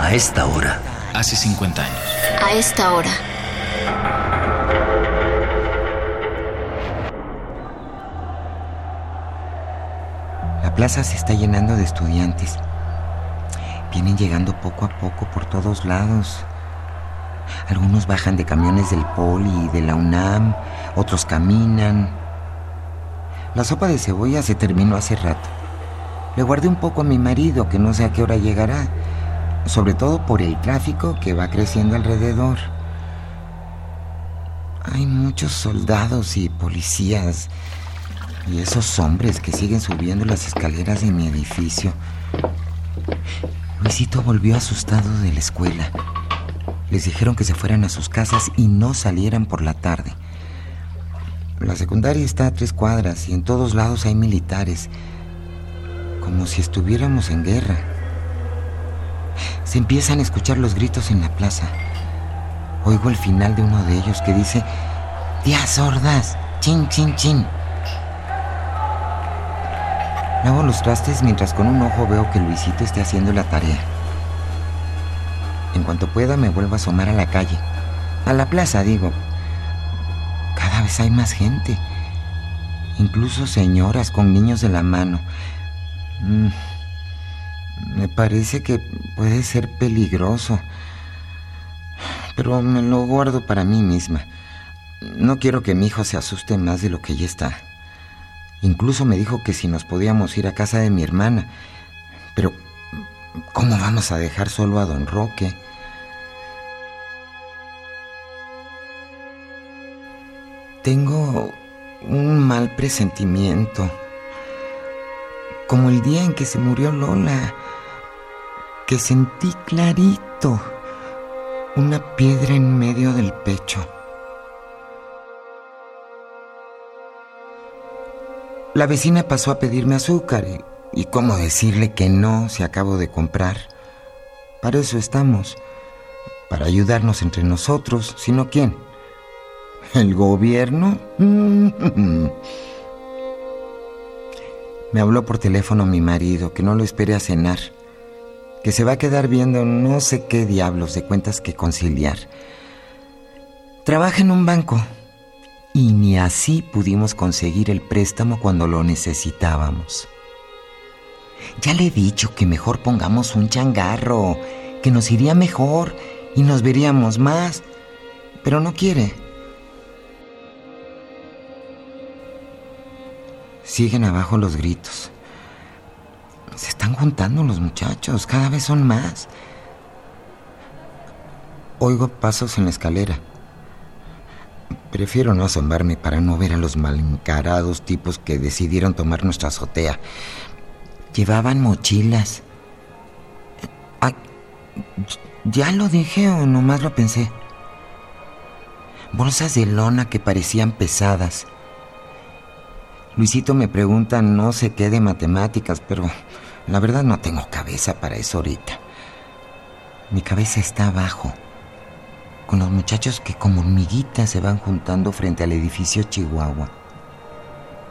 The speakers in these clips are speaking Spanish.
A esta hora. Hace 50 años. A esta hora. La plaza se está llenando de estudiantes. Vienen llegando poco a poco por todos lados. Algunos bajan de camiones del Poli y de la UNAM, otros caminan. La sopa de cebolla se terminó hace rato. Le guardé un poco a mi marido, que no sé a qué hora llegará, sobre todo por el tráfico que va creciendo alrededor. Hay muchos soldados y policías y esos hombres que siguen subiendo las escaleras de mi edificio. Luisito volvió asustado de la escuela. Les dijeron que se fueran a sus casas y no salieran por la tarde. La secundaria está a tres cuadras y en todos lados hay militares, como si estuviéramos en guerra. Se empiezan a escuchar los gritos en la plaza. Oigo el final de uno de ellos que dice, ¡Tías sordas! ¡Chin, chin, chin! Lavo los trastes mientras con un ojo veo que Luisito esté haciendo la tarea. En cuanto pueda me vuelvo a asomar a la calle. A la plaza, digo. Cada vez hay más gente. Incluso señoras con niños de la mano. Mm, me parece que puede ser peligroso. Pero me lo guardo para mí misma. No quiero que mi hijo se asuste más de lo que ya está. Incluso me dijo que si nos podíamos ir a casa de mi hermana. Pero, ¿cómo vamos a dejar solo a don Roque? Tengo un mal presentimiento. Como el día en que se murió Lola, que sentí clarito una piedra en medio del pecho. La vecina pasó a pedirme azúcar y, cómo decirle que no si acabo de comprar. Para eso estamos, para ayudarnos entre nosotros, sino quién. ¿El gobierno? Me habló por teléfono mi marido, que no lo espere a cenar, que se va a quedar viendo no sé qué diablos de cuentas que conciliar. Trabaja en un banco y ni así pudimos conseguir el préstamo cuando lo necesitábamos. Ya le he dicho que mejor pongamos un changarro, que nos iría mejor y nos veríamos más, pero no quiere. Siguen abajo los gritos. Se están juntando los muchachos, cada vez son más. Oigo pasos en la escalera. Prefiero no asomarme para no ver a los mal encarados tipos que decidieron tomar nuestra azotea. Llevaban mochilas. ¿Ya lo dije o nomás lo pensé? Bolsas de lona que parecían pesadas. Luisito me pregunta no sé qué de matemáticas, pero la verdad no tengo cabeza para eso ahorita. Mi cabeza está abajo con los muchachos que como hormiguitas se van juntando frente al edificio Chihuahua.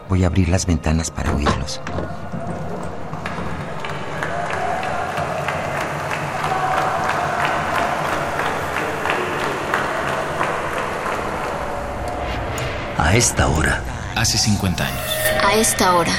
Voy a abrir las ventanas para oírlos. A esta hora. Hace 50 años. A esta hora.